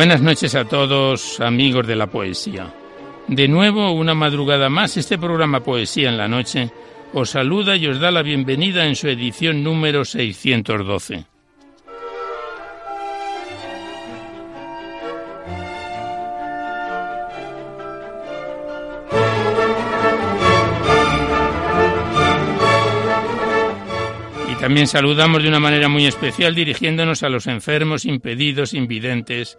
Buenas noches a todos, amigos de la poesía. De nuevo, una madrugada más, este programa Poesía en la Noche os saluda y os da la bienvenida en su edición número 612. Y También saludamos de una manera muy especial dirigiéndonos a los enfermos, impedidos, invidentes,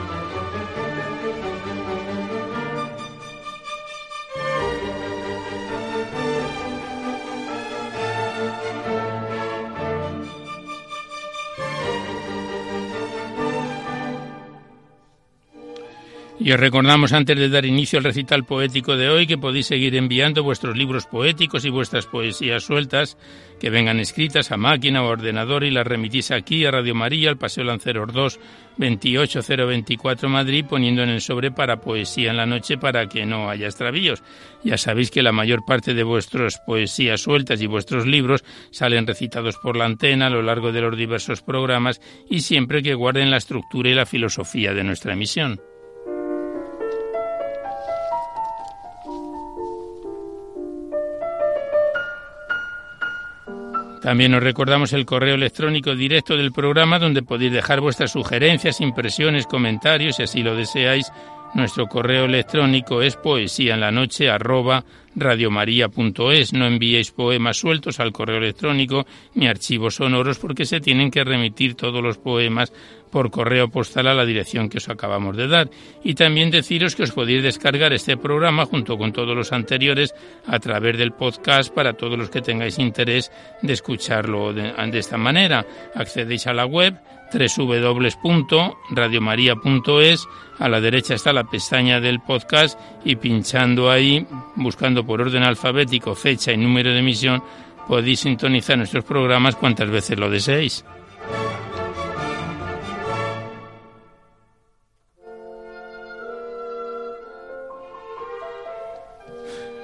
Y os recordamos antes de dar inicio al recital poético de hoy que podéis seguir enviando vuestros libros poéticos y vuestras poesías sueltas que vengan escritas a máquina o ordenador y las remitís aquí a Radio María, al Paseo Lanceros 2, 28024 Madrid, poniendo en el sobre para poesía en la noche para que no haya extravíos. Ya sabéis que la mayor parte de vuestras poesías sueltas y vuestros libros salen recitados por la antena a lo largo de los diversos programas y siempre que guarden la estructura y la filosofía de nuestra emisión. También os recordamos el correo electrónico directo del programa donde podéis dejar vuestras sugerencias, impresiones, comentarios, si así lo deseáis. Nuestro correo electrónico es poesía en la noche arroba. No enviéis poemas sueltos al correo electrónico ni archivos sonoros porque se tienen que remitir todos los poemas por correo postal a la dirección que os acabamos de dar. Y también deciros que os podéis descargar este programa junto con todos los anteriores a través del podcast para todos los que tengáis interés de escucharlo de, esta manera. Accedéis a la web www.radiomaria.es. A la derecha está la pestaña del podcast y pinchando ahí, buscando por orden alfabético fecha y número de emisión, podéis sintonizar nuestros programas cuantas veces lo deseéis.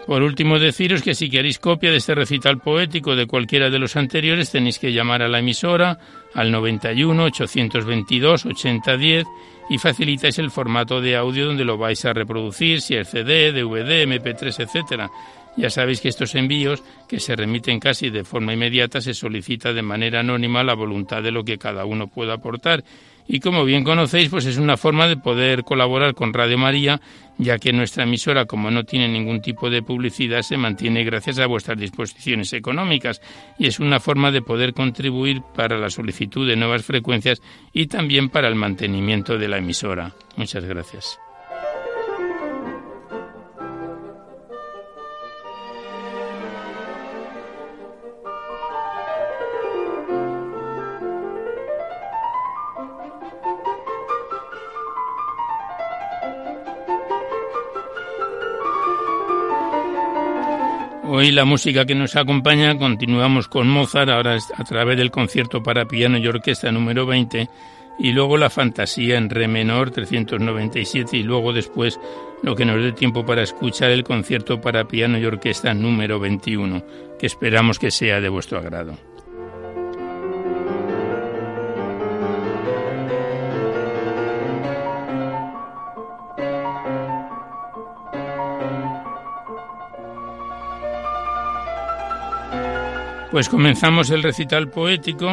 Por último, deciros que si queréis copia de este recital poético de cualquiera de los anteriores, tenéis que llamar a la emisora al 91 822 8010 y facilitáis el formato de audio donde lo vais a reproducir, si es CD, DVD, MP3, etcétera. Ya sabéis que estos envíos, que se remiten casi de forma inmediata, se solicita de manera anónima la voluntad de lo que cada uno pueda aportar y como bien conocéis, pues es una forma de poder colaborar con Radio María, ya que nuestra emisora, como no tiene ningún tipo de publicidad, se mantiene gracias a vuestras disposiciones económicas y es una forma de poder contribuir para la solicitud de nuevas frecuencias y también para el mantenimiento de la emisora. Muchas gracias. Hoy la música que nos acompaña continuamos con Mozart, ahora a través del concierto para piano y orquesta número 20, y luego la fantasía en re menor 397 y luego después lo que nos dé tiempo para escuchar el concierto para piano y orquesta número 21, que esperamos que sea de vuestro agrado. Pues comenzamos el recital poético.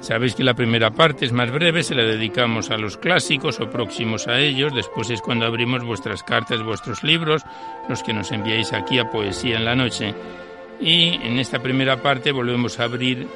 Sabéis que la primera parte es más breve, se la dedicamos a los clásicos o próximos a ellos. Después es cuando abrimos vuestras cartas, vuestros libros, los que nos enviáis aquí a Poesía en la Noche. Y en esta primera parte volvemos a abrir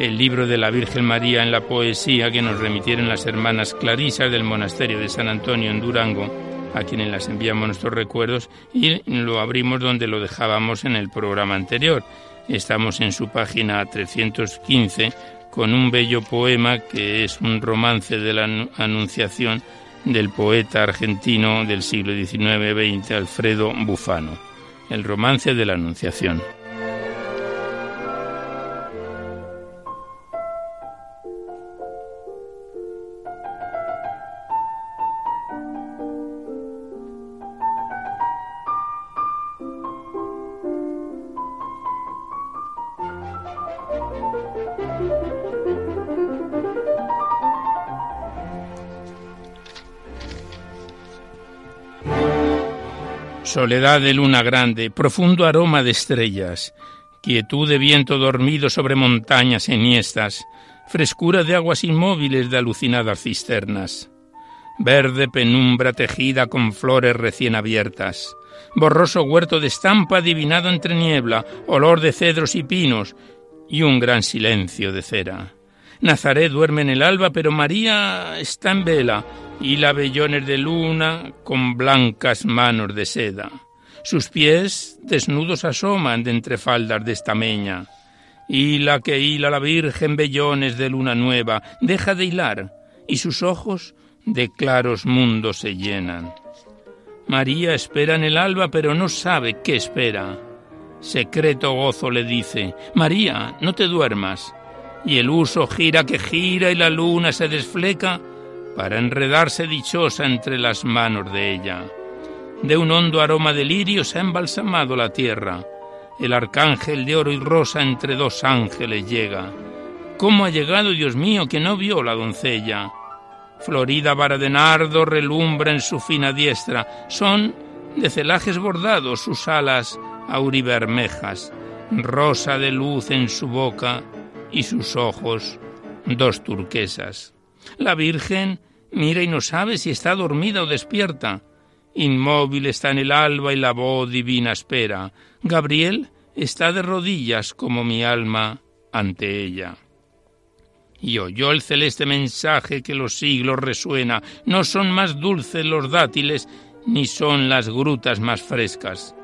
el libro de la Virgen María en la poesía que nos remitieron las hermanas Clarisas del monasterio de San Antonio en Durango, a quienes las enviamos nuestros recuerdos, y lo abrimos donde lo dejábamos en el programa anterior Estamos en su página 315 con un bello poema que es un romance de la Anunciación del poeta argentino del siglo XIX-XX Alfredo Bufano. El romance de la Anunciación. Soledad de luna grande, profundo aroma de estrellas, quietud de viento dormido sobre montañas enhiestas, frescura de aguas inmóviles de alucinadas cisternas, verde penumbra tejida con flores recién abiertas, borroso huerto de estampa adivinado entre niebla, olor de cedros y pinos, y un gran silencio de cera. Nazaret duerme en el alba, pero María está en vela, y la vellones de luna con blancas manos de seda. Sus pies desnudos asoman de entre faldas de estameña. Hila que hila la Virgen vellones de luna nueva, deja de hilar, y sus ojos de claros mundos se llenan. María espera en el alba, pero no sabe qué espera. Secreto gozo le dice, María, no te duermas. Y el uso gira que gira y la luna se desfleca para enredarse dichosa entre las manos de ella. De un hondo aroma de lirio se ha embalsamado la tierra. El arcángel de oro y rosa entre dos ángeles llega. ¿Cómo ha llegado, Dios mío, que no vio la doncella? Florida vara de nardo relumbra en su fina diestra. Son de celajes bordados sus alas auribermejas, rosa de luz en su boca y sus ojos dos turquesas. La Virgen Mira y no sabe si está dormida o despierta. Inmóvil está en el alba y la voz divina espera. Gabriel está de rodillas como mi alma ante ella. Y oyó el celeste mensaje que los siglos resuena. No son más dulces los dátiles, ni son las grutas más frescas.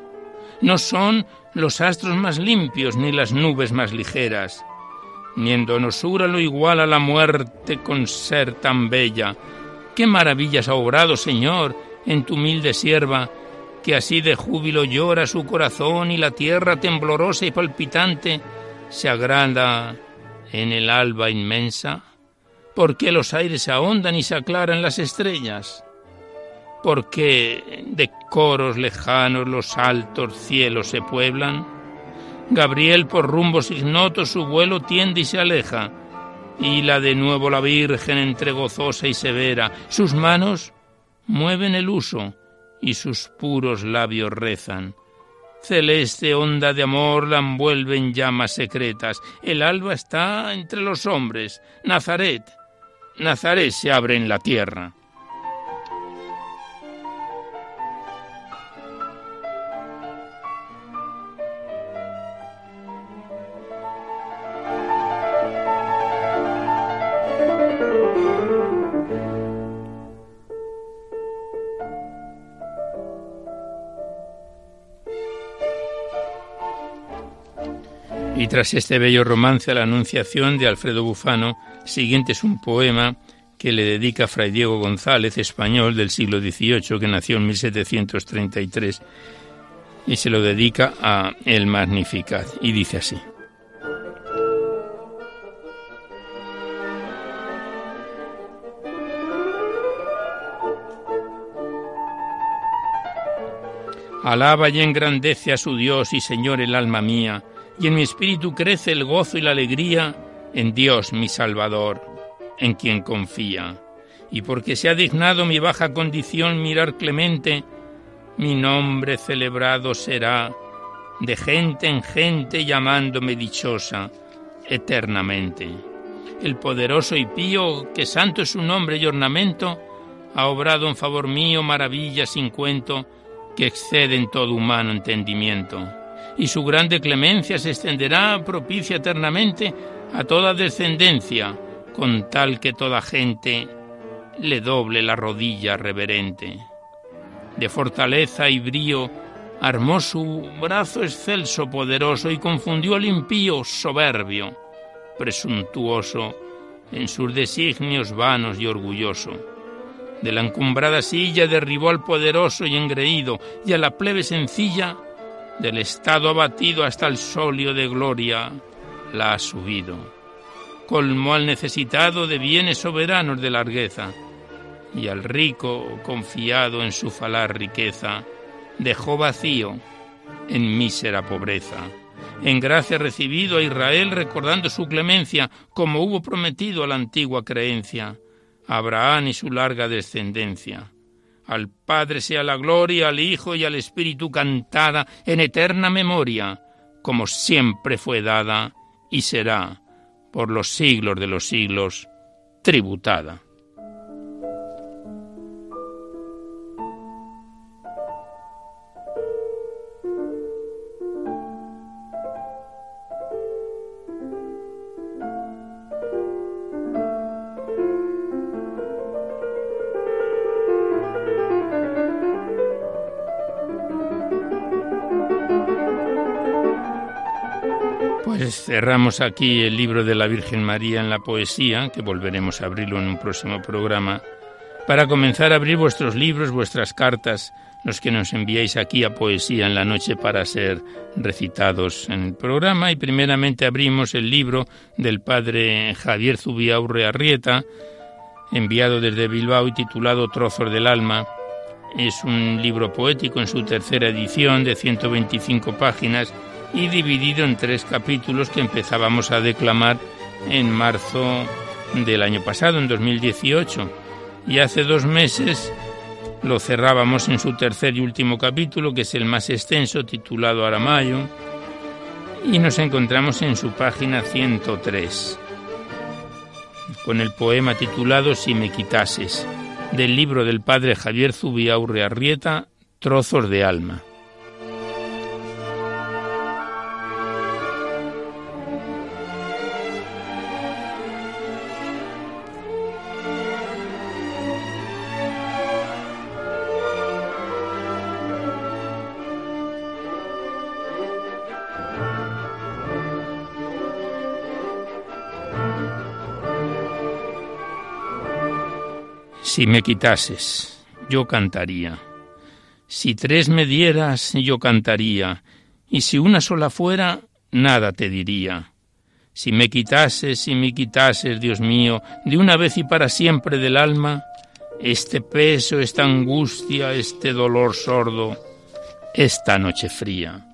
No son los astros más limpios, ni las nubes más ligeras. Ni en donosura lo iguala la muerte con ser tan bella, Qué maravillas ha obrado, Señor, en tu humilde sierva, que así de júbilo llora su corazón y la tierra temblorosa y palpitante se agranda en el alba inmensa. ¿Por qué los aires se ahondan y se aclaran las estrellas? ¿Por qué de coros lejanos los altos cielos se pueblan? Gabriel por rumbos ignotos su vuelo tiende y se aleja y la de nuevo la Virgen entre gozosa y severa. Sus manos mueven el uso y sus puros labios rezan. Celeste onda de amor la envuelven llamas secretas. El alba está entre los hombres. Nazaret, Nazaret se abre en la tierra. Y tras este bello romance a la Anunciación de Alfredo Bufano, siguiente es un poema que le dedica Fray Diego González, español del siglo XVIII, que nació en 1733. y se lo dedica a el Magnificat y dice así. Alaba y engrandece a su Dios y Señor el alma mía, y en mi espíritu crece el gozo y la alegría en Dios mi Salvador, en quien confía. Y porque se ha dignado mi baja condición mirar clemente, mi nombre celebrado será, de gente en gente llamándome dichosa eternamente. El poderoso y pío, que santo es su nombre y ornamento, ha obrado en favor mío maravillas sin cuento, que exceden todo humano entendimiento, y su grande clemencia se extenderá propicia eternamente a toda descendencia, con tal que toda gente le doble la rodilla reverente. De fortaleza y brío armó su brazo excelso poderoso y confundió al impío soberbio, presuntuoso en sus designios vanos y orgulloso de la encumbrada silla derribó al poderoso y engreído, y a la plebe sencilla, del estado abatido hasta el solio de gloria, la ha subido. Colmó al necesitado de bienes soberanos de largueza, y al rico, confiado en su falar riqueza, dejó vacío en mísera pobreza. En gracia recibido a Israel recordando su clemencia, como hubo prometido a la antigua creencia Abraham y su larga descendencia. Al Padre sea la gloria, al Hijo y al Espíritu cantada en eterna memoria, como siempre fue dada y será por los siglos de los siglos tributada. Cerramos aquí el libro de la Virgen María en la poesía, que volveremos a abrirlo en un próximo programa, para comenzar a abrir vuestros libros, vuestras cartas, los que nos enviáis aquí a Poesía en la Noche para ser recitados en el programa. Y primeramente abrimos el libro del padre Javier Zubiaurre Arrieta, enviado desde Bilbao y titulado Trozos del Alma. Es un libro poético en su tercera edición de 125 páginas y dividido en tres capítulos que empezábamos a declamar en marzo del año pasado, en 2018. Y hace dos meses lo cerrábamos en su tercer y último capítulo, que es el más extenso, titulado Aramayo, y nos encontramos en su página 103, con el poema titulado Si me quitases, del libro del padre Javier Zubiaurre Arrieta, Trozos de Alma. Si me quitases, yo cantaría. Si tres me dieras, yo cantaría. Y si una sola fuera, nada te diría. Si me quitases, si me quitases, Dios mío, de una vez y para siempre del alma, este peso, esta angustia, este dolor sordo, esta noche fría.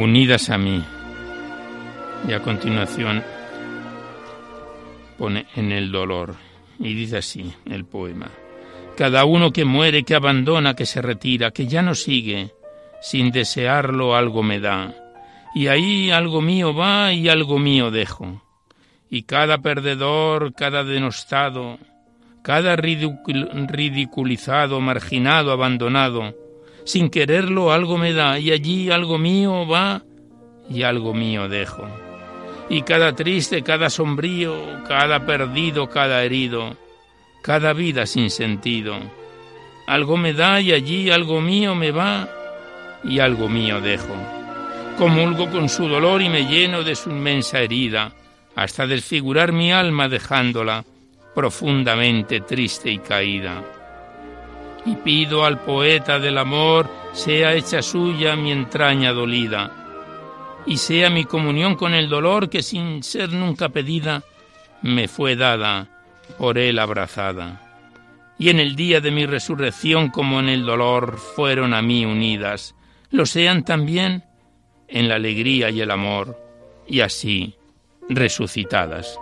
Unidas a mí. Y a continuación pone en el dolor. Y dice así el poema. Cada uno que muere, que abandona, que se retira, que ya no sigue, sin desearlo algo me da. Y ahí algo mío va y algo mío dejo. Y cada perdedor, cada denostado, cada ridiculizado, marginado, abandonado, sin quererlo algo me da y allí algo mío va y algo mío dejo. Y cada triste, cada sombrío, cada perdido, cada herido, cada vida sin sentido, algo me da y allí algo mío me va y algo mío dejo. Comulgo con su dolor y me lleno de su inmensa herida, hasta desfigurar mi alma dejándola profundamente triste y caída. Y pido al poeta del amor sea hecha suya mi entraña dolida, y sea mi comunión con el dolor que sin ser nunca pedida, me fue dada, por él abrazada. Y en el día de mi resurrección como en el dolor fueron a mí unidas, lo sean también en la alegría y el amor, y así resucitadas.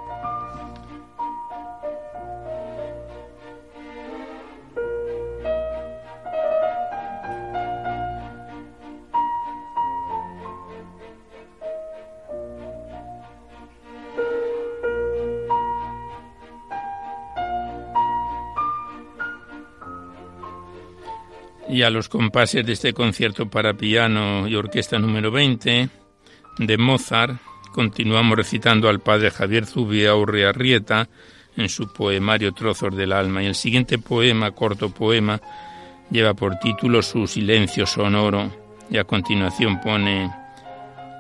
Y a los compases de este concierto para piano y orquesta número 20 de Mozart, continuamos recitando al padre Javier Zubia Urriarrieta en su poemario Trozos del Alma. Y el siguiente poema, corto poema, lleva por título Su silencio sonoro y a continuación pone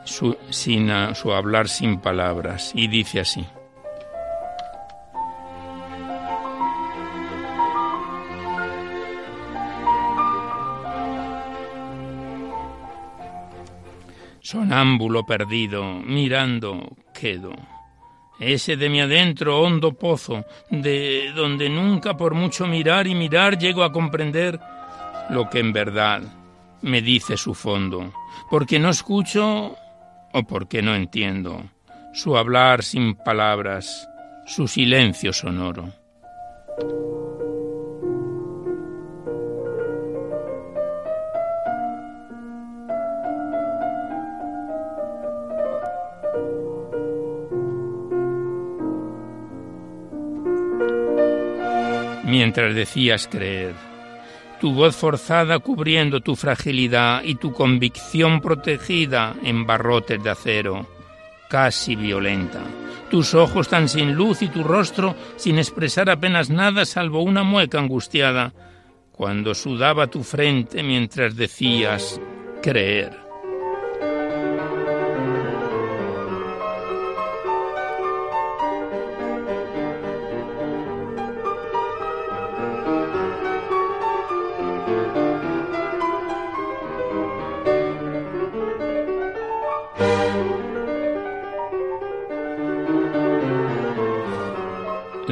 su, sin, su hablar sin palabras y dice así. Sonámbulo perdido, mirando quedo. Ese de mi adentro hondo pozo, de donde nunca por mucho mirar y mirar llego a comprender lo que en verdad me dice su fondo, porque no escucho o porque no entiendo su hablar sin palabras, su silencio sonoro. Mientras decías creer. Tu voz forzada cubriendo tu fragilidad y tu convicción protegida en barrotes de acero, casi violenta. Tus ojos tan sin luz y tu rostro sin expresar apenas nada salvo una mueca angustiada, cuando sudaba tu frente mientras decías creer.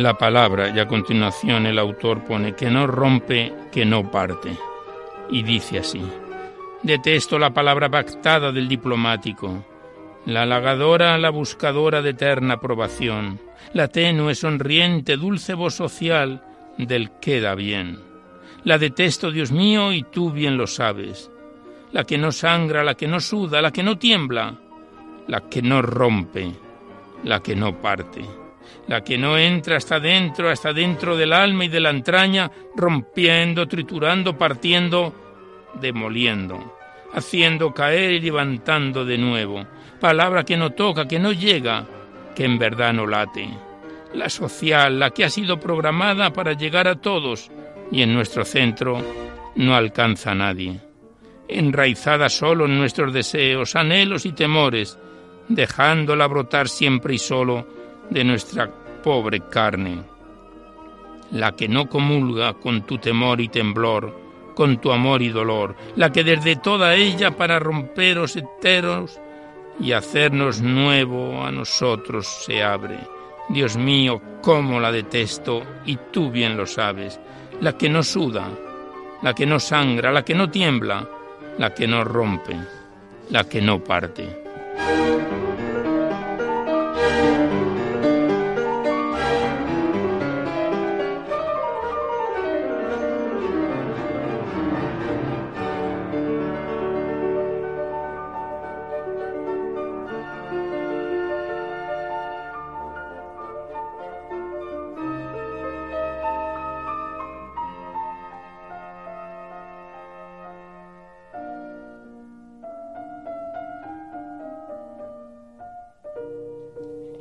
La palabra y a continuación el autor pone que no rompe, que no parte. Y dice así, detesto la palabra pactada del diplomático, la halagadora, la buscadora de eterna aprobación, la tenue, sonriente, dulce voz social del queda bien. La detesto, Dios mío, y tú bien lo sabes. La que no sangra, la que no suda, la que no tiembla, la que no rompe, la que no parte la que no entra hasta dentro, hasta dentro del alma y de la entraña, rompiendo, triturando, partiendo, demoliendo, haciendo caer y levantando de nuevo, palabra que no toca, que no llega, que en verdad no late, la social, la que ha sido programada para llegar a todos y en nuestro centro no alcanza a nadie, enraizada solo en nuestros deseos, anhelos y temores, dejándola brotar siempre y solo de nuestra pobre carne, la que no comulga con tu temor y temblor, con tu amor y dolor, la que desde toda ella para romperos enteros y hacernos nuevo a nosotros se abre. Dios mío, cómo la detesto, y tú bien lo sabes, la que no suda, la que no sangra, la que no tiembla, la que no rompe, la que no parte.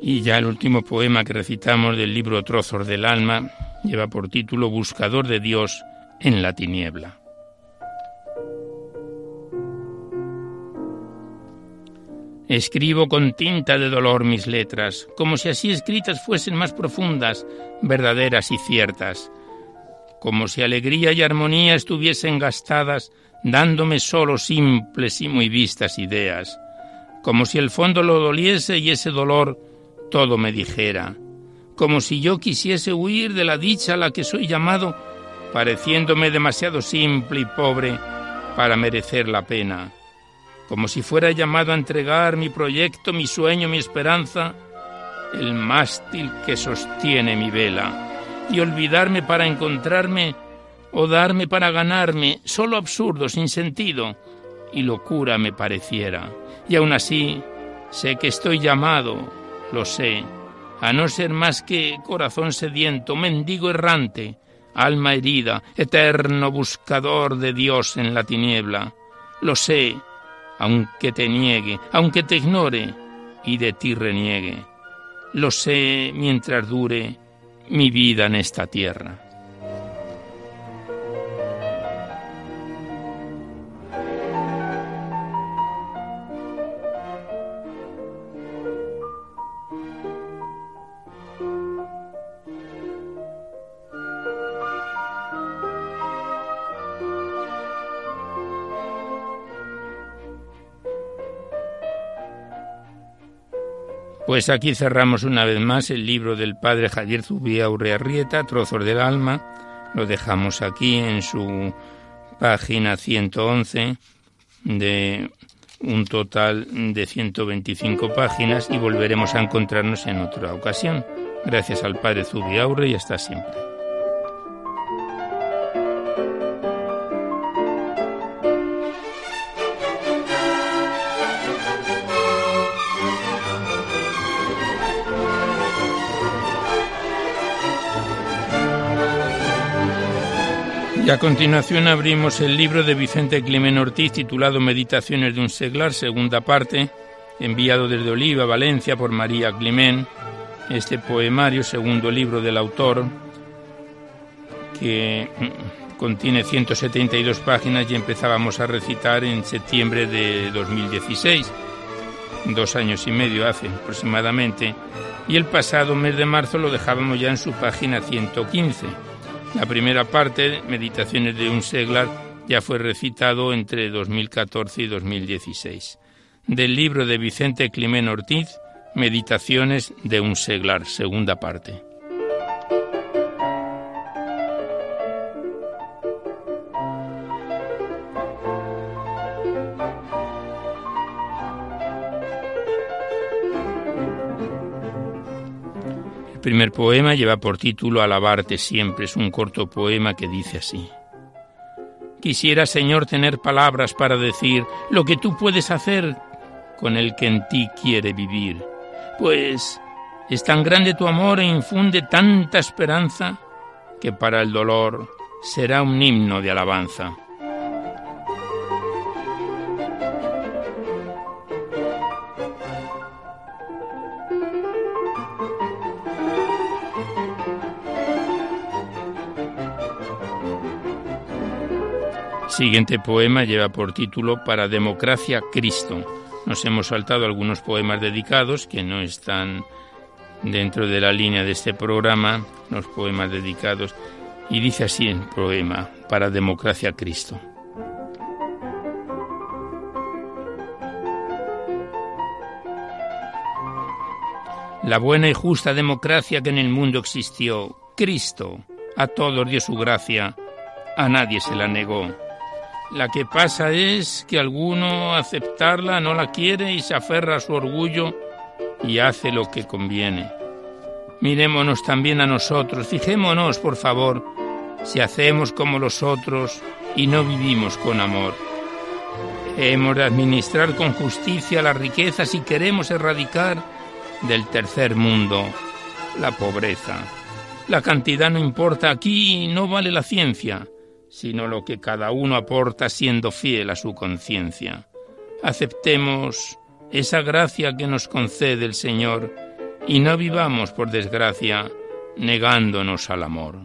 Y ya el último poema que recitamos del libro Trozos del Alma lleva por título Buscador de Dios en la tiniebla. Escribo con tinta de dolor mis letras, como si así escritas fuesen más profundas, verdaderas y ciertas, como si alegría y armonía estuviesen gastadas, dándome solo simples y muy vistas ideas, como si el fondo lo doliese y ese dolor todo me dijera, como si yo quisiese huir de la dicha a la que soy llamado, pareciéndome demasiado simple y pobre para merecer la pena como si fuera llamado a entregar mi proyecto, mi sueño, mi esperanza, el mástil que sostiene mi vela, y olvidarme para encontrarme o darme para ganarme, solo absurdo, sin sentido, y locura me pareciera. Y aún así, sé que estoy llamado, lo sé, a no ser más que corazón sediento, mendigo errante, alma herida, eterno buscador de Dios en la tiniebla. Lo sé, aunque te niegue, aunque te ignore y de ti reniegue. Lo sé mientras dure mi vida en esta tierra. Pues aquí cerramos una vez más el libro del padre Javier Zubía Urrearrieta, Trozos del Alma. Lo dejamos aquí en su página 111 de un total de 125 páginas y volveremos a encontrarnos en otra ocasión. Gracias al padre Zubiaurre y hasta siempre. Y a continuación abrimos el libro de Vicente Climen Ortiz titulado Meditaciones de un seglar, segunda parte, enviado desde Oliva, Valencia, por María Climen. Este poemario, segundo libro del autor, que mm, contiene 172 páginas y empezábamos a recitar en septiembre de 2016, dos años y medio hace aproximadamente, y el pasado mes de marzo lo dejábamos ya en su página 115 la primera parte, Meditaciones de un seglar, ya fue recitado entre 2014 y 2016. Del libro de Vicente Climén Ortiz, Meditaciones de un seglar, segunda parte. Primer poema lleva por título Alabarte siempre. Es un corto poema que dice así. Quisiera, Señor, tener palabras para decir lo que tú puedes hacer con el que en ti quiere vivir. Pues es tan grande tu amor e infunde tanta esperanza que para el dolor será un himno de alabanza. Siguiente poema lleva por título Para Democracia Cristo. Nos hemos saltado algunos poemas dedicados que no están dentro de la línea de este programa, los poemas dedicados, y dice así el poema Para Democracia Cristo. La buena y justa democracia que en el mundo existió, Cristo, a todos dio su gracia, a nadie se la negó. La que pasa es que alguno aceptarla no la quiere y se aferra a su orgullo y hace lo que conviene. Mirémonos también a nosotros, fijémonos, por favor, si hacemos como los otros y no vivimos con amor. Hemos de administrar con justicia la riqueza si queremos erradicar del tercer mundo la pobreza. La cantidad no importa aquí, no vale la ciencia sino lo que cada uno aporta siendo fiel a su conciencia. Aceptemos esa gracia que nos concede el Señor y no vivamos, por desgracia, negándonos al amor.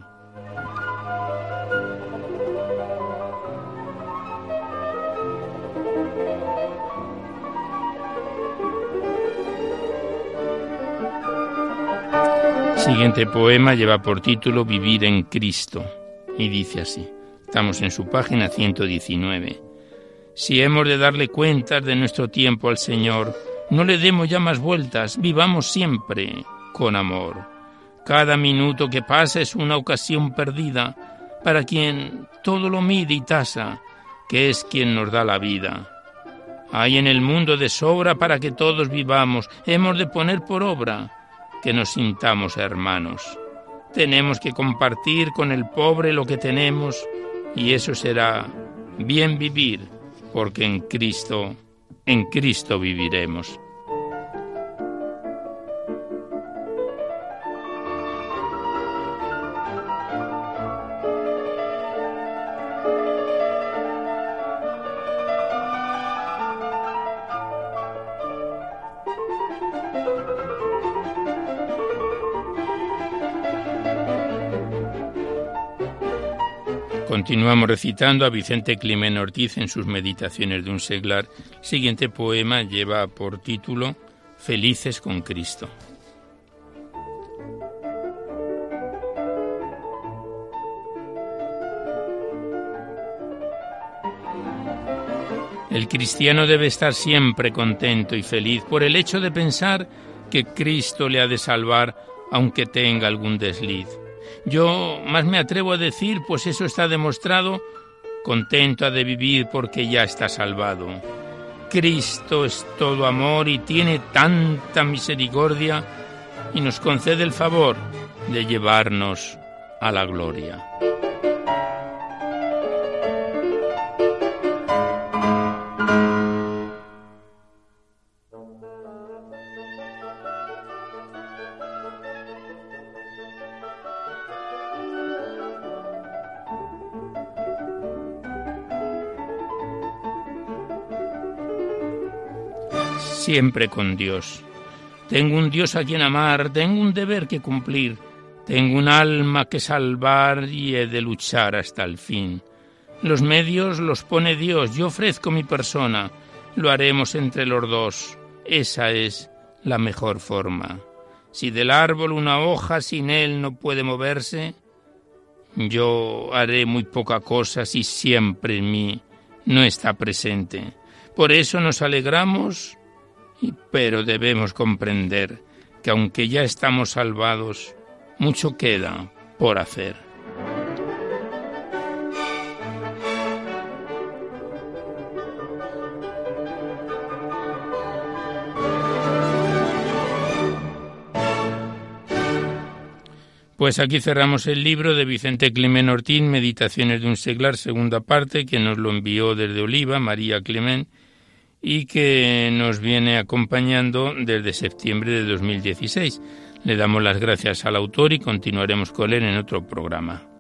Siguiente poema lleva por título Vivir en Cristo y dice así. Estamos en su página 119. Si hemos de darle cuentas de nuestro tiempo al Señor, no le demos ya más vueltas, vivamos siempre con amor. Cada minuto que pasa es una ocasión perdida para quien todo lo mide y tasa, que es quien nos da la vida. Hay en el mundo de sobra para que todos vivamos, hemos de poner por obra que nos sintamos hermanos. Tenemos que compartir con el pobre lo que tenemos y eso será bien vivir, porque en Cristo, en Cristo viviremos. Continuamos recitando a Vicente Climen Ortiz en sus Meditaciones de un seglar. El siguiente poema lleva por título Felices con Cristo. El cristiano debe estar siempre contento y feliz por el hecho de pensar que Cristo le ha de salvar aunque tenga algún desliz. Yo más me atrevo a decir, pues eso está demostrado, contento ha de vivir porque ya está salvado. Cristo es todo amor y tiene tanta misericordia y nos concede el favor de llevarnos a la gloria. Siempre con Dios. Tengo un Dios a quien amar, tengo un deber que cumplir, tengo un alma que salvar y he de luchar hasta el fin. Los medios los pone Dios, yo ofrezco mi persona, lo haremos entre los dos. Esa es la mejor forma. Si del árbol una hoja sin él no puede moverse, yo haré muy poca cosa si siempre en mí no está presente. Por eso nos alegramos pero debemos comprender que aunque ya estamos salvados, mucho queda por hacer. Pues aquí cerramos el libro de Vicente Clemen Ortín, Meditaciones de un seglar, segunda parte, que nos lo envió desde Oliva, María Clemen, y que nos viene acompañando desde septiembre de 2016. Le damos las gracias al autor y continuaremos con él en otro programa.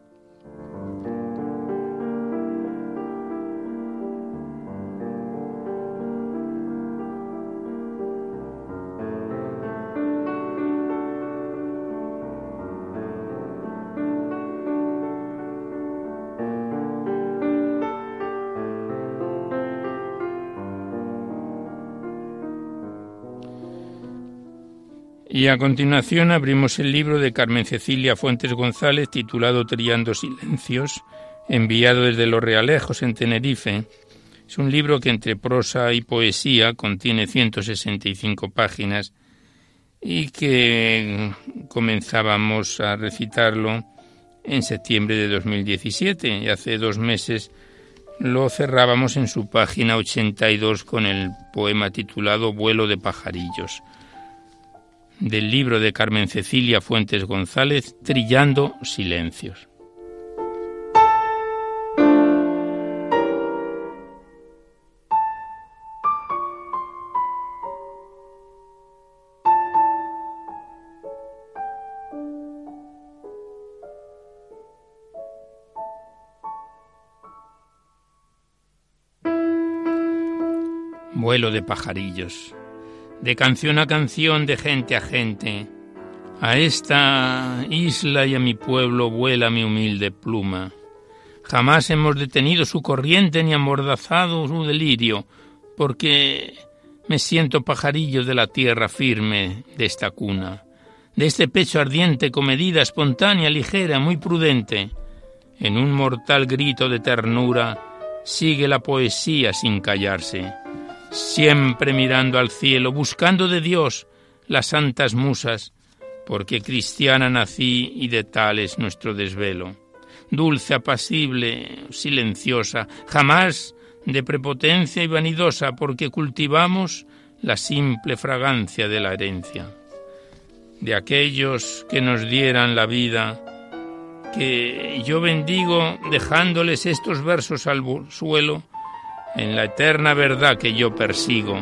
Y a continuación abrimos el libro de Carmen Cecilia Fuentes González titulado Triando Silencios, enviado desde Los Realejos en Tenerife. Es un libro que entre prosa y poesía contiene 165 páginas y que comenzábamos a recitarlo en septiembre de 2017 y hace dos meses lo cerrábamos en su página 82 con el poema titulado Vuelo de pajarillos del libro de Carmen Cecilia Fuentes González, Trillando Silencios. Vuelo de pajarillos de canción a canción, de gente a gente. A esta isla y a mi pueblo vuela mi humilde pluma. Jamás hemos detenido su corriente ni amordazado su delirio, porque me siento pajarillo de la tierra firme de esta cuna. de este pecho ardiente comedida, espontánea, ligera, muy prudente. En un mortal grito de ternura sigue la poesía sin callarse, siempre mirando al cielo, buscando de Dios las santas musas, porque cristiana nací y de tal es nuestro desvelo. Dulce, apacible, silenciosa, jamás de prepotencia y vanidosa, porque cultivamos la simple fragancia de la herencia. De aquellos que nos dieran la vida, que yo bendigo dejándoles estos versos al suelo, en la eterna verdad que yo persigo,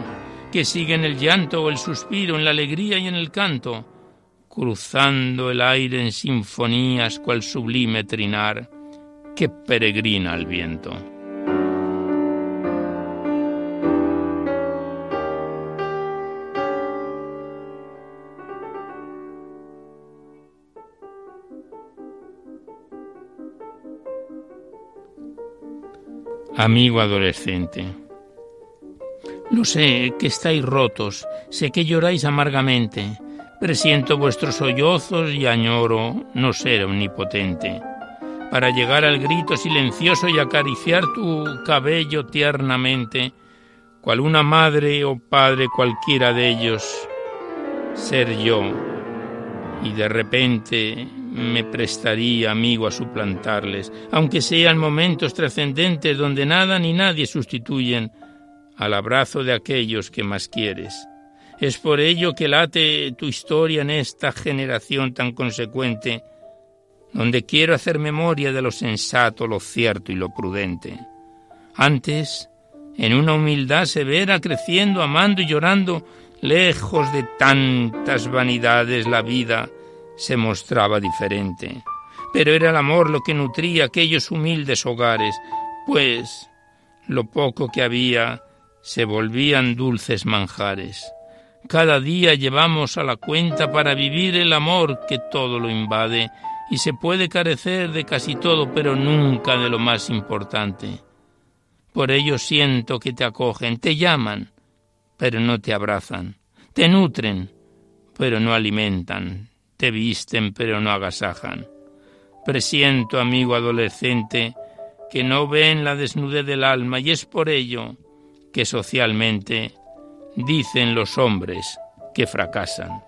que siguen el llanto o el suspiro, en la alegría y en el canto, cruzando el aire en sinfonías cual sublime trinar que peregrina al viento. Amigo adolescente, lo sé que estáis rotos, sé que lloráis amargamente, presiento vuestros sollozos y añoro no ser omnipotente, para llegar al grito silencioso y acariciar tu cabello tiernamente, cual una madre o padre cualquiera de ellos, ser yo, y de repente me prestaría, amigo, a suplantarles, aunque sean momentos trascendentes donde nada ni nadie sustituyen al abrazo de aquellos que más quieres. Es por ello que late tu historia en esta generación tan consecuente, donde quiero hacer memoria de lo sensato, lo cierto y lo prudente. Antes, en una humildad severa, creciendo, amando y llorando, lejos de tantas vanidades, la vida se mostraba diferente. Pero era el amor lo que nutría aquellos humildes hogares, pues lo poco que había se volvían dulces manjares. Cada día llevamos a la cuenta para vivir el amor que todo lo invade y se puede carecer de casi todo, pero nunca de lo más importante. Por ello siento que te acogen, te llaman, pero no te abrazan, te nutren, pero no alimentan, te visten pero no agasajan. Presiento, amigo adolescente, que no ven la desnudez del alma y es por ello que socialmente dicen los hombres que fracasan.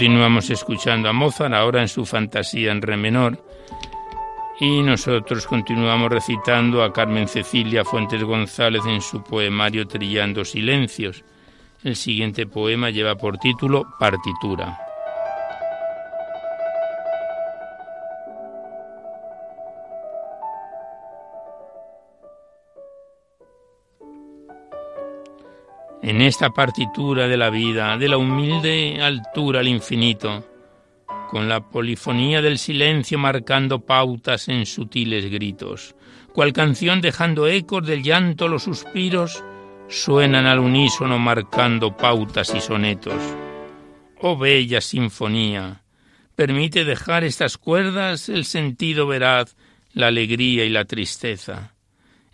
Continuamos escuchando a Mozart, ahora en su fantasía en re menor, y nosotros continuamos recitando a Carmen Cecilia Fuentes González en su poemario Trillando Silencios. El siguiente poema lleva por título Partitura. En esta partitura de la vida, de la humilde altura al infinito, con la polifonía del silencio marcando pautas en sutiles gritos, cual canción dejando ecos del llanto los suspiros, suenan al unísono marcando pautas y sonetos. Oh bella sinfonía, permite dejar estas cuerdas el sentido veraz, la alegría y la tristeza.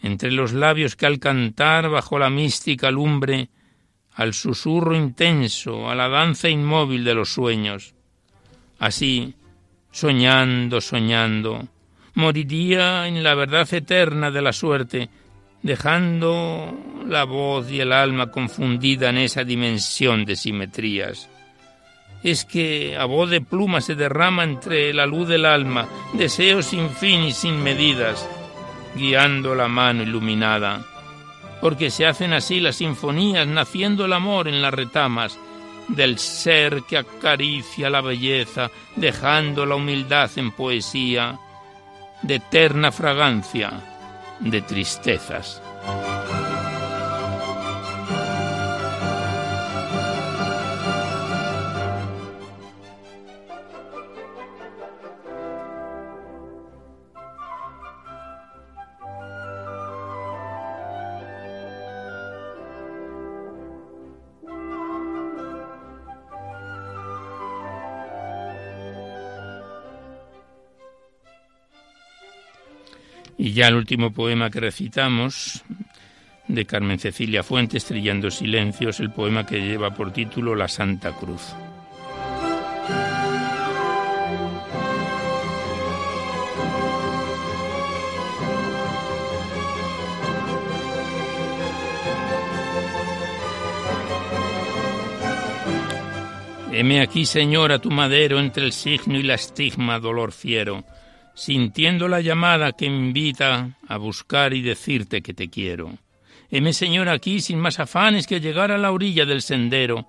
Entre los labios que al cantar bajo la mística lumbre al susurro intenso, a la danza inmóvil de los sueños. Así, soñando, soñando, moriría en la verdad eterna de la suerte, dejando la voz y el alma confundida en esa dimensión de simetrías. Es que a voz de pluma se derrama entre la luz del alma, deseos sin fin y sin medidas, guiando la mano iluminada porque se hacen así las sinfonías, naciendo el amor en las retamas del ser que acaricia la belleza, dejando la humildad en poesía, de eterna fragancia, de tristezas. Y ya el último poema que recitamos, de Carmen Cecilia Fuentes, Trillando Silencios, el poema que lleva por título La Santa Cruz. Heme aquí, Señor, a tu madero entre el signo y la estigma, dolor fiero, sintiendo la llamada que me invita a buscar y decirte que te quiero. Heme, Señor, aquí sin más afanes que llegar a la orilla del sendero,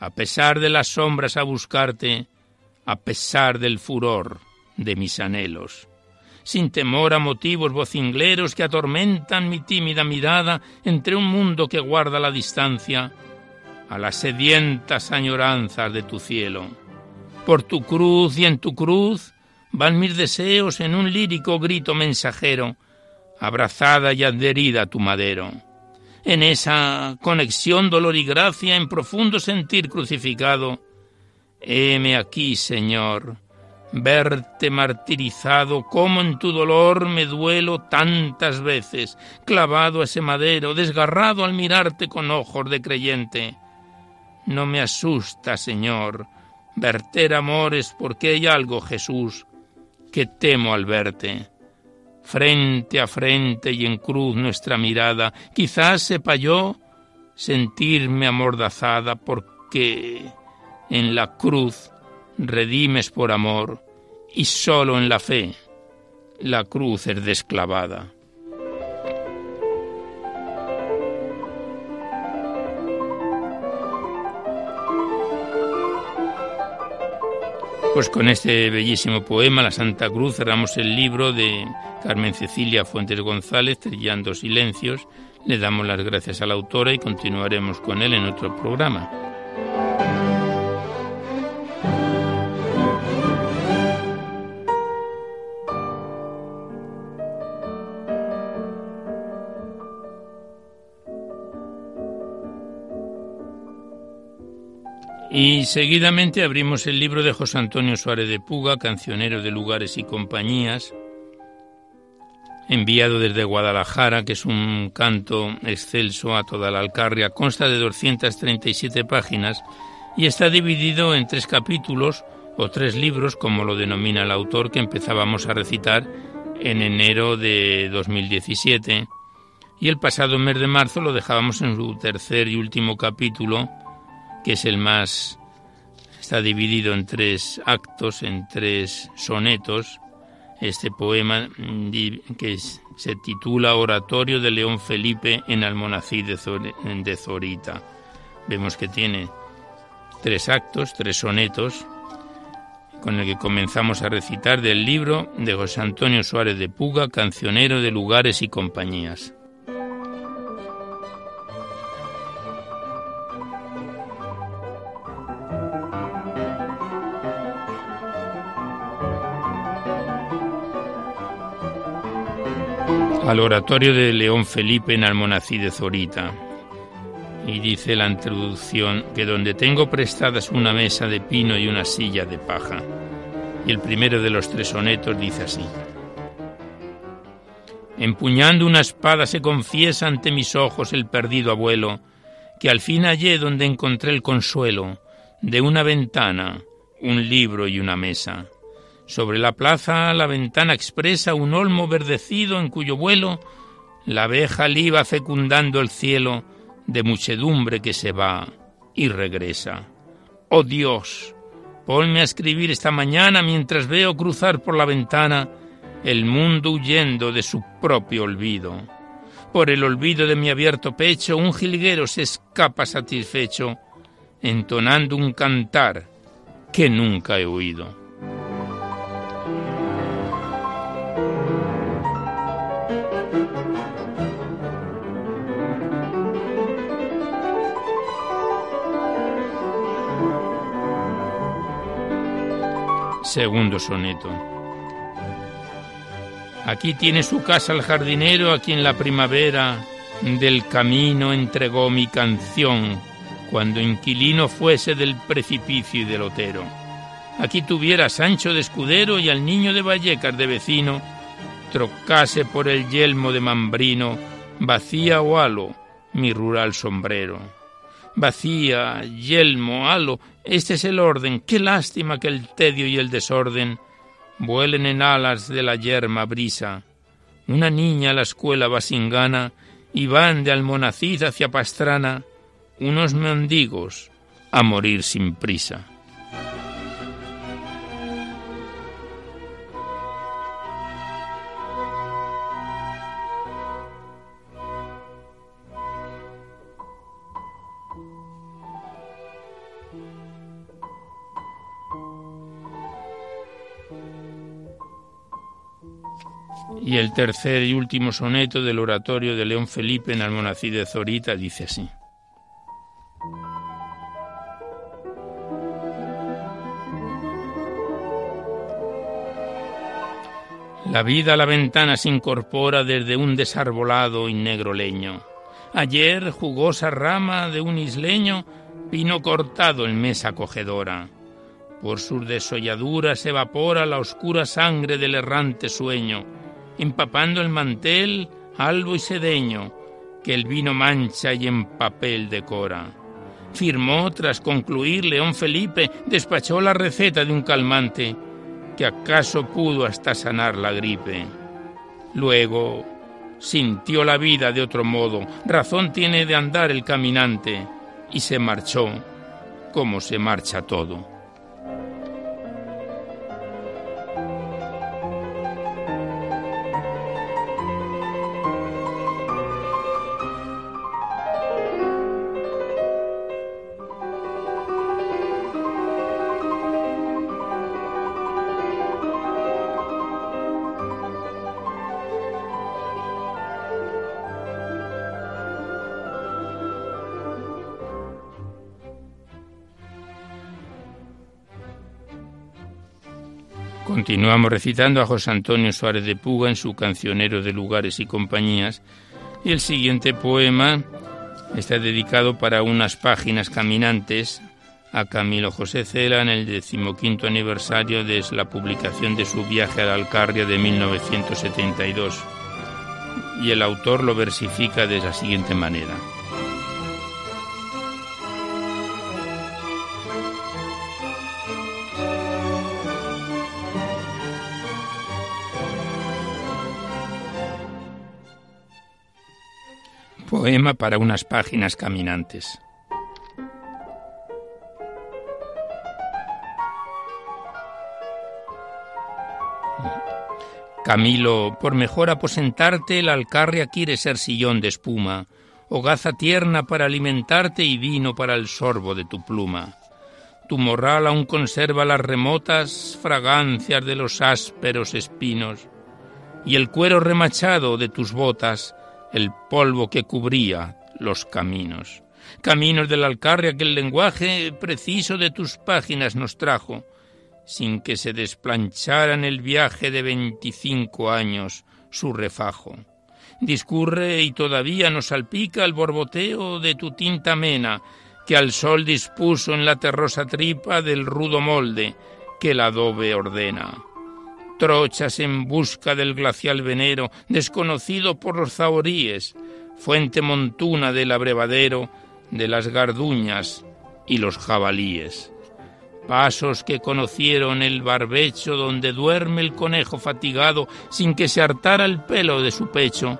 a pesar de las sombras a buscarte, a pesar del furor de mis anhelos. Sin temor a motivos vocingleros que atormentan mi tímida mirada entre un mundo que guarda la distancia, a las sedientas añoranzas de tu cielo. Por tu cruz y en tu cruz van mis deseos en un lírico grito mensajero, abrazada y adherida a tu madero. En esa conexión dolor y gracia en profundo sentir crucificado, heme aquí, Señor, verte martirizado, como en tu dolor me duelo tantas veces, clavado a ese madero, desgarrado al mirarte con ojos de creyente. No me asusta, Señor, verter amores porque hay algo, Jesús, que temo al verte. Frente a frente y en cruz nuestra mirada, quizás sepa yo sentirme amordazada porque en la cruz redimes por amor y solo en la fe la cruz es desclavada. Pues con este bellísimo poema, La Santa Cruz, cerramos el libro de Carmen Cecilia Fuentes González, Trillando Silencios. Le damos las gracias a la autora y continuaremos con él en otro programa. Y seguidamente abrimos el libro de José Antonio Suárez de Puga, cancionero de lugares y compañías, enviado desde Guadalajara, que es un canto excelso a toda la Alcarria, consta de 237 páginas y está dividido en tres capítulos o tres libros, como lo denomina el autor, que empezábamos a recitar en enero de 2017. Y el pasado mes de marzo lo dejábamos en su tercer y último capítulo, que es el más... está dividido en tres actos, en tres sonetos, este poema mm, que se titula Oratorio de León Felipe en Almonací de, Zorita. Vemos que tiene tres actos, tres sonetos, con el que comenzamos a recitar del libro de José Antonio Suárez de Puga, cancionero de lugares y compañías. Al oratorio de León Felipe en Almonací de Zorita. Y dice la introducción que donde tengo prestadas una mesa de pino y una silla de paja. Y el primero de los tres sonetos dice así. Empuñando una espada se confiesa ante mis ojos el perdido abuelo, que al fin hallé donde encontré el consuelo de una ventana, un libro y una mesa. Sobre la plaza la ventana expresa un olmo verdecido en cuyo vuelo la abeja liba fecundando el cielo de muchedumbre que se va y regresa. Oh Dios, ponme a escribir esta mañana mientras veo cruzar por la ventana el mundo huyendo de su propio olvido. Por el olvido de mi abierto pecho un jilguero se escapa satisfecho, entonando un cantar que nunca he oído. Segundo soneto. Aquí tiene su casa el jardinero a quien la primavera del camino entregó mi canción cuando inquilino fuese del precipicio y del otero. Aquí tuviera Sancho de escudero y al niño de Vallecas de vecino, trocase por el yelmo de Mambrino, vacía o halo, mi rural sombrero. Vacía, yelmo, halo, este es el orden, qué lástima que el tedio y el desorden vuelen en alas de la yerma brisa. Una niña a la escuela va sin gana y van de Almonacid hacia Pastrana unos mendigos a morir sin prisa. Y el tercer y último soneto del oratorio de León Felipe en Almonací de Zorita dice así. La vida a la ventana se incorpora desde un desarbolado y negro leño. Ayer, jugosa rama de un isleño, vino cortado en mesa acogedora. Por sus desolladuras evapora la oscura sangre del errante sueño empapando el mantel albo y sedeño, que el vino mancha y en papel decora. Firmó, tras concluir, León Felipe despachó la receta de un calmante, que acaso pudo hasta sanar la gripe. Luego sintió la vida de otro modo, razón tiene de andar el caminante, y se marchó como se marcha todo. Continuamos recitando a José Antonio Suárez de Puga en su cancionero de lugares y compañías. Y el siguiente poema está dedicado para unas páginas caminantes a Camilo José Cela en el decimoquinto aniversario de la publicación de su viaje a la Alcarria de 1972. Y el autor lo versifica de la siguiente manera. Poema para unas páginas caminantes. Camilo, por mejor aposentarte, la alcarria quiere ser sillón de espuma, hogaza tierna para alimentarte y vino para el sorbo de tu pluma. Tu morral aún conserva las remotas fragancias de los ásperos espinos, y el cuero remachado de tus botas el polvo que cubría los caminos. Caminos de la Alcarria que el lenguaje preciso de tus páginas nos trajo, sin que se desplanchara en el viaje de veinticinco años su refajo. Discurre y todavía nos salpica el borboteo de tu tinta mena, que al sol dispuso en la terrosa tripa del rudo molde que el adobe ordena trochas en busca del glacial venero, desconocido por los zahoríes, fuente montuna del abrevadero, de las garduñas y los jabalíes. Pasos que conocieron el barbecho donde duerme el conejo fatigado sin que se hartara el pelo de su pecho,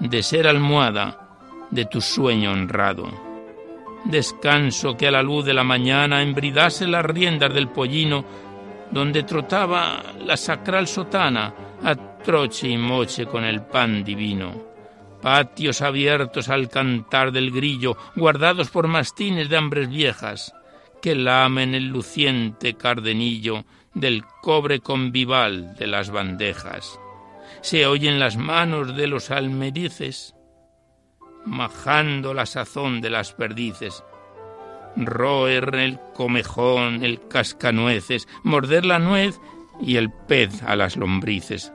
de ser almohada de tu sueño honrado. Descanso que a la luz de la mañana embridase las riendas del pollino donde trotaba la sacral sotana a troche y moche con el pan divino. Patios abiertos al cantar del grillo, guardados por mastines de hambres viejas, que lamen el luciente cardenillo del cobre convival de las bandejas. Se oyen las manos de los almerices, majando la sazón de las perdices, roer el comejón, el cascanueces, morder la nuez y el pez a las lombrices.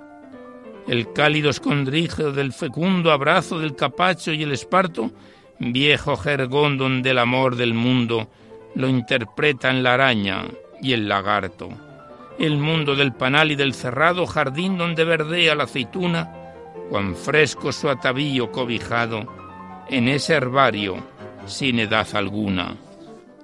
El cálido escondrijo del fecundo abrazo del capacho y el esparto, viejo jergón donde el amor del mundo lo interpretan la araña y el lagarto. el mundo del panal y del cerrado jardín donde verdea la aceituna, cuán fresco su atavío cobijado, en ese herbario sin edad alguna.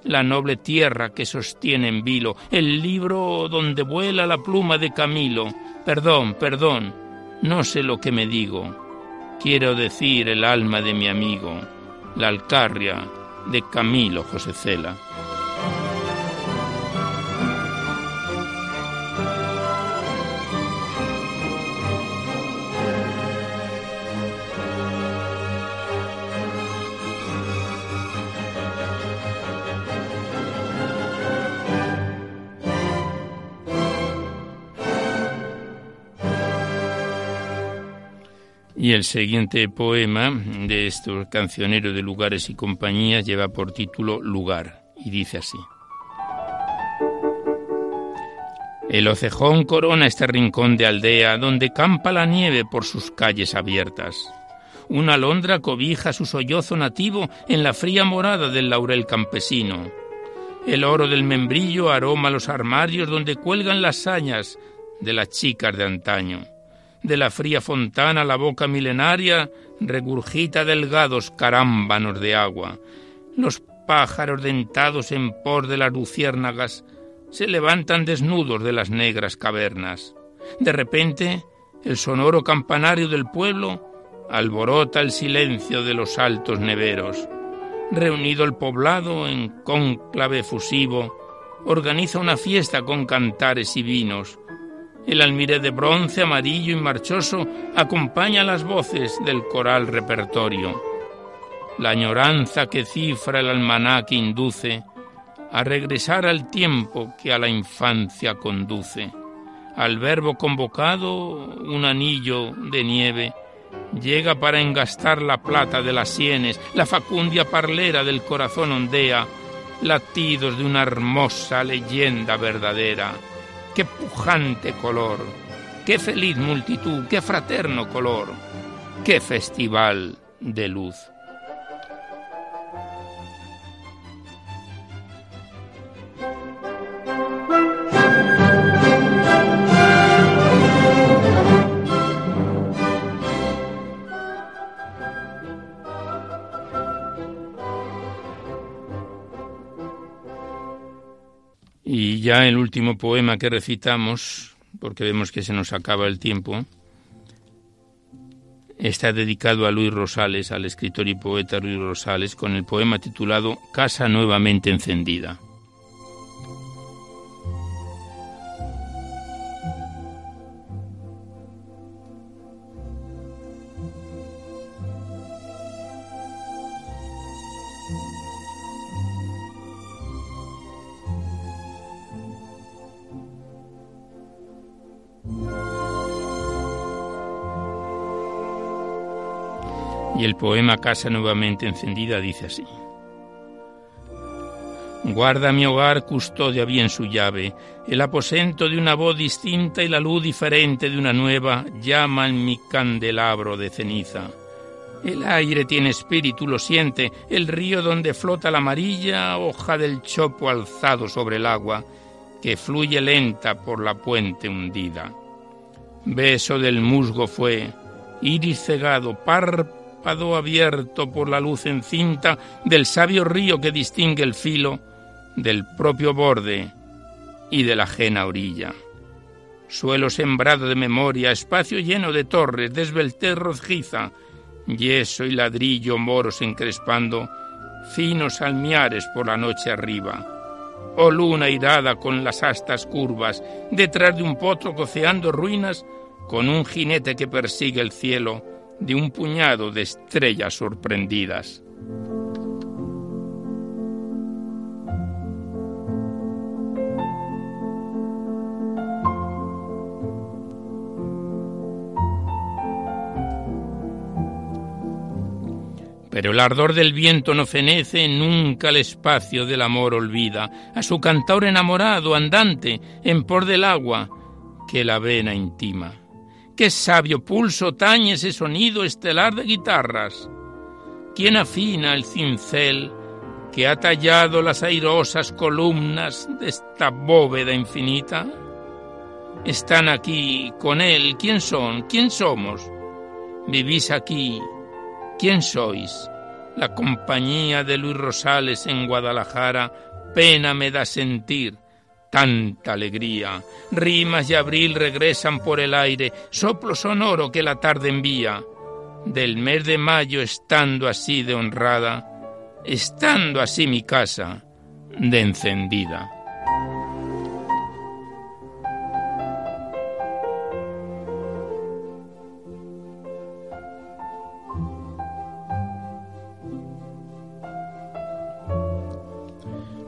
La noble tierra que sostiene en vilo, el libro donde vuela la pluma de Camilo. Perdón, perdón, no sé lo que me digo. Quiero decir el alma de mi amigo, la alcarria de Camilo José Cela. Y el siguiente poema de estos cancioneros de lugares y compañías lleva por título Lugar y dice así. El ocejón corona este rincón de aldea donde campa la nieve por sus calles abiertas. Una alondra cobija su sollozo nativo en la fría morada del laurel campesino. El oro del membrillo aroma los armarios donde cuelgan las sañas de las chicas de antaño de la fría fontana la boca milenaria regurgita delgados carámbanos de agua. Los pájaros dentados en por de las luciérnagas se levantan desnudos de las negras cavernas. De repente, el sonoro campanario del pueblo alborota el silencio de los altos neveros. Reunido el poblado en cónclave fusivo, organiza una fiesta con cantares y vinos, el almiré de bronce, amarillo y marchoso acompaña las voces del coral repertorio. La añoranza que cifra el almanaque induce a regresar al tiempo que a la infancia conduce. Al verbo convocado, un anillo de nieve llega para engastar la plata de las sienes, la facundia parlera del corazón ondea, latidos de una hermosa leyenda verdadera qué pujante color, qué feliz multitud, qué fraterno color, qué festival de luz. Y ya el último poema que recitamos, porque vemos que se nos acaba el tiempo, está dedicado a Luis Rosales, al escritor y poeta Luis Rosales, con el poema titulado Casa nuevamente encendida. El poema Casa nuevamente encendida dice así. Guarda mi hogar, custodia bien su llave, el aposento de una voz distinta y la luz diferente de una nueva llama en mi candelabro de ceniza. El aire tiene espíritu, lo siente, el río donde flota la amarilla hoja del chopo alzado sobre el agua, que fluye lenta por la puente hundida. Beso del musgo fue, iris cegado, abierto por la luz encinta del sabio río que distingue el filo del propio borde y de la ajena orilla. Suelo sembrado de memoria, espacio lleno de torres, desveltez rojiza, yeso y ladrillo moros encrespando, finos almiares por la noche arriba. Oh luna irada con las astas curvas, detrás de un potro coceando ruinas, con un jinete que persigue el cielo, de un puñado de estrellas sorprendidas. Pero el ardor del viento no fenece, nunca el espacio del amor olvida, a su cantor enamorado, andante, en por del agua, que la vena intima. Qué sabio pulso tañe ese sonido estelar de guitarras. ¿Quién afina el cincel que ha tallado las airosas columnas de esta bóveda infinita? están aquí con él. ¿Quién son? ¿Quién somos? Vivís aquí. ¿Quién sois? La compañía de Luis Rosales en Guadalajara, pena me da sentir tanta alegría. Rimas y abril regresan por el aire, soplo sonoro que la tarde envía. Del mes de mayo estando así de honrada, estando así mi casa de encendida.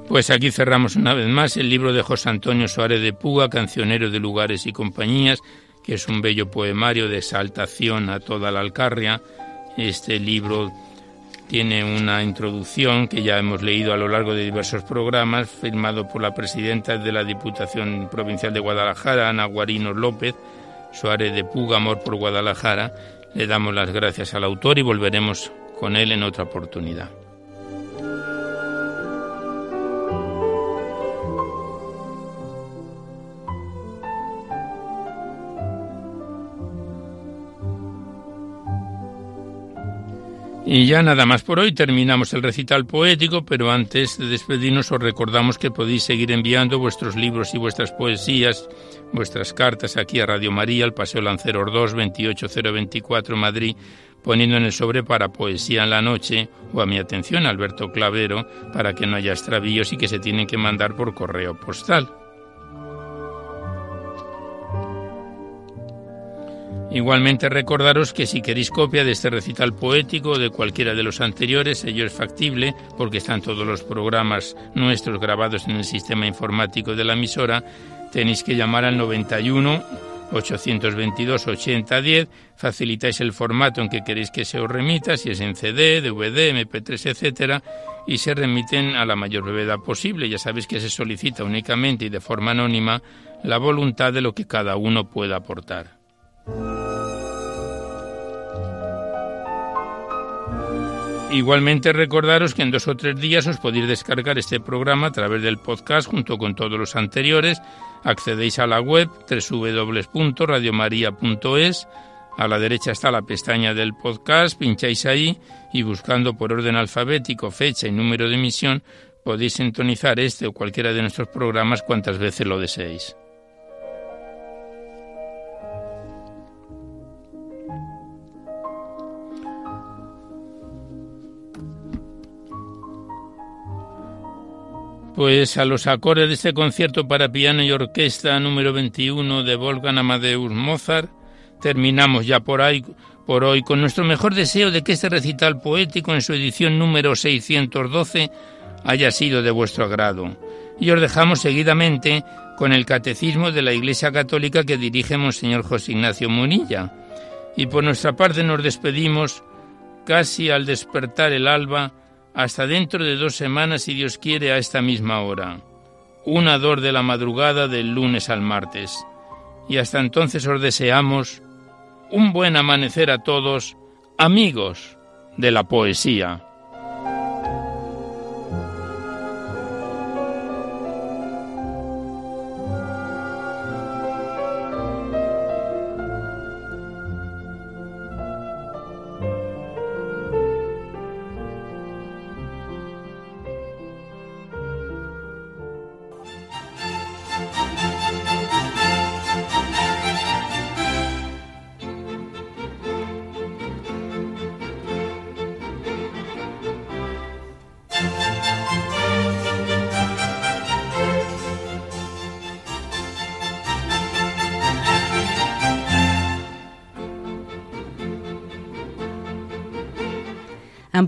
Pues aquí cerramos una vez más el libro de José Antonio Suárez de Puga, Cancionero de Lugares y Compañías, que es un bello poemario de exaltación a toda la Alcarria. Este libro tiene una introducción que ya hemos leído a lo largo de diversos programas, firmado por la presidenta de la Diputación Provincial de Guadalajara, Ana Guarino López, Suárez de Puga, Amor por Guadalajara. Le damos las gracias al autor y volveremos con él en otra oportunidad. Y ya nada más por hoy, terminamos el recital poético, pero antes de despedirnos os recordamos que podéis seguir enviando vuestros libros y vuestras poesías, vuestras cartas aquí a Radio María, al Paseo Lanceros 2, 28024 Madrid, poniendo en el sobre para Poesía en la Noche o a mi atención Alberto Clavero para que no haya extravíos y que se tienen que mandar por correo postal. Igualmente recordaros que si queréis copia de este recital poético o de cualquiera de los anteriores, ello es factible porque están todos los programas nuestros grabados en el sistema informático de la emisora, tenéis que llamar al 91 822 8010, facilitáis el formato en que queréis que se os remita, si es en CD, DVD, MP3, etcétera, y se remiten a la mayor brevedad posible. Ya sabéis que se solicita únicamente y de forma anónima la voluntad de lo que cada uno pueda aportar. Igualmente recordaros que en dos o tres días os podéis descargar este programa a través del podcast junto con todos los anteriores. Accedéis a la web www.radiomaria.es. A la derecha está la pestaña del podcast, pincháis ahí y buscando por orden alfabético fecha y número de emisión podéis sintonizar este o cualquiera de nuestros programas cuantas veces lo deseéis. Pues a los acordes de este concierto para piano y orquesta número 21 de Wolfgang Amadeus Mozart, terminamos ya por, ahí, por hoy con nuestro mejor deseo de que este recital poético en su edición número 612 haya sido de vuestro agrado. Y os dejamos seguidamente con el Catecismo de la Iglesia Católica que dirige Monseñor José Ignacio Munilla. Y por nuestra parte nos despedimos casi al despertar el alba hasta dentro de dos semanas, si Dios quiere, a esta misma hora. Una dor de la madrugada del lunes al martes. Y hasta entonces os deseamos un buen amanecer a todos, amigos de la poesía.